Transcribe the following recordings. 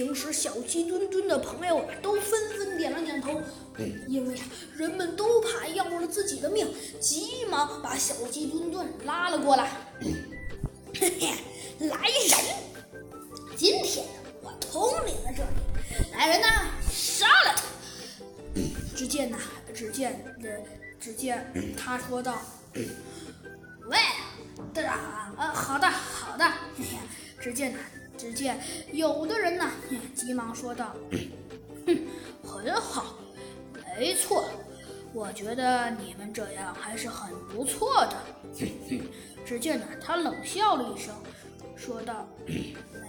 平时小鸡墩墩的朋友都纷纷点了点头，因为人们都怕要了自己的命，急忙把小鸡墩墩拉了过来。嘿嘿，来人！今天我统领了这里，来人呐，杀了他！只见呐，只见人，只见他说道：“喂，队长啊，好的，好的。”只见呐，只见有的人呐，急忙说道：“哼，很好，没错，我觉得你们这样还是很不错的。”只见呢，他冷笑了一声，说道：“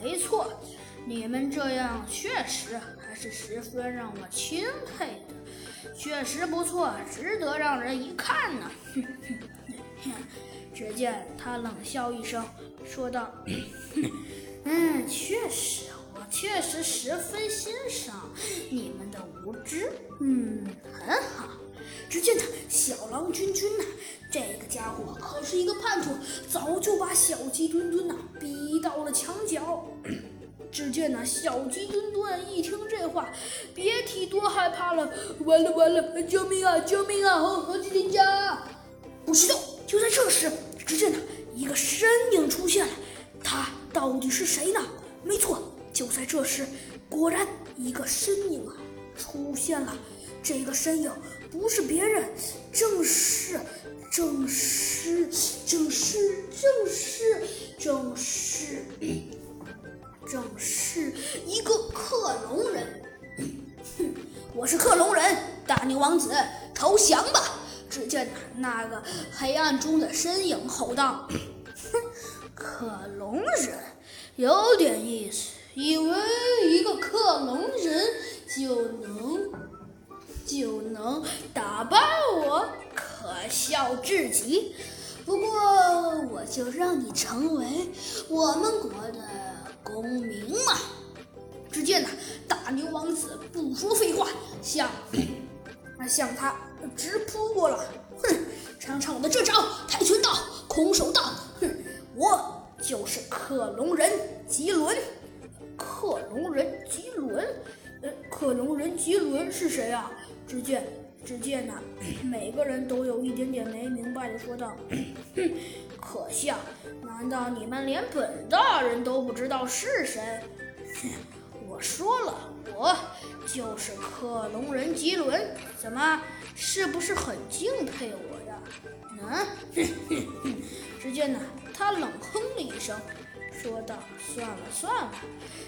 没错，你们这样确实还是十分让我钦佩的，确实不错，值得让人一看呢。”哼哼哼，只见他冷笑一声，说道：“嗯，确实，我确实十分欣赏你们的无知。嗯，很好。”只见他小狼君君呐，这个家伙可是一个叛徒，早就把小鸡墩墩呐逼到了墙角。只见那小鸡墩墩一听这话，别提多害怕了。完了完了，救命啊救命啊！猴猴子警家！不许动！就在这时，只见呢一个身影出现了，到底是谁呢？没错，就在这时，果然一个身影啊出现了。这个身影不是别人，正是，正是，正是，正是，正是，正是一个克隆人。哼，我是克隆人，大牛王子，投降吧！只见那个黑暗中的身影吼道：“，克隆人有点意思，以为一个克隆人就能……”就能打败我，可笑至极。不过，我就让你成为我们国的公民嘛。只见呢，大牛王子不说废话，向向他直扑过来。哼，尝尝我的这招跆拳道空手道。就是克隆人吉伦。克隆人吉伦。呃，克隆人吉伦是谁啊？只见，只见呐，每个人都有一点点没明白的说道：“哼，可笑！难道你们连本大人都不知道是谁？说了，我就是克隆人吉伦。怎么，是不是很敬佩我呀？”嗯，只见呢，他冷哼了一声，说道：“算了算了，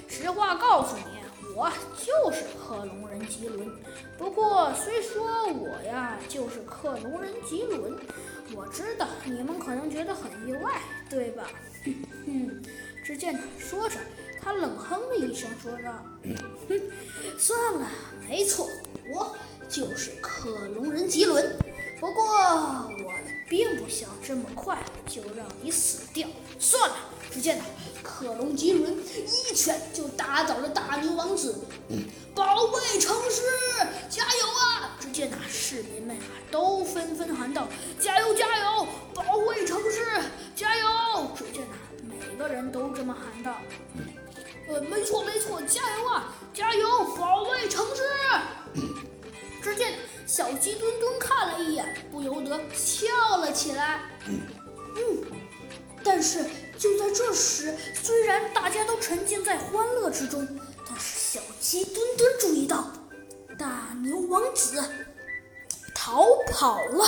实话告诉你。”我就是克隆人吉伦，不过虽说我呀就是克隆人吉伦，我知道你们可能觉得很意外，对吧？哼，只见说着，他冷哼了一声，说道：“哼，算了，没错，我就是克隆人吉伦。不过我并不想这么快就让你死掉。算了。”只见呢，克隆吉伦一拳就打倒了大牛王子。保卫城市，加油啊！只见那市民们啊，都纷纷喊道：“加油，加油！保卫城市，加油！”只见呐，每个人都这么喊道：“呃，没错，没错，加油啊，加油！保卫城市！”只见小鸡墩墩看了一眼，不由得笑了起来。嗯，但是。就在这时，虽然大家都沉浸在欢乐之中，但是小鸡墩墩注意到，大牛王子逃跑了。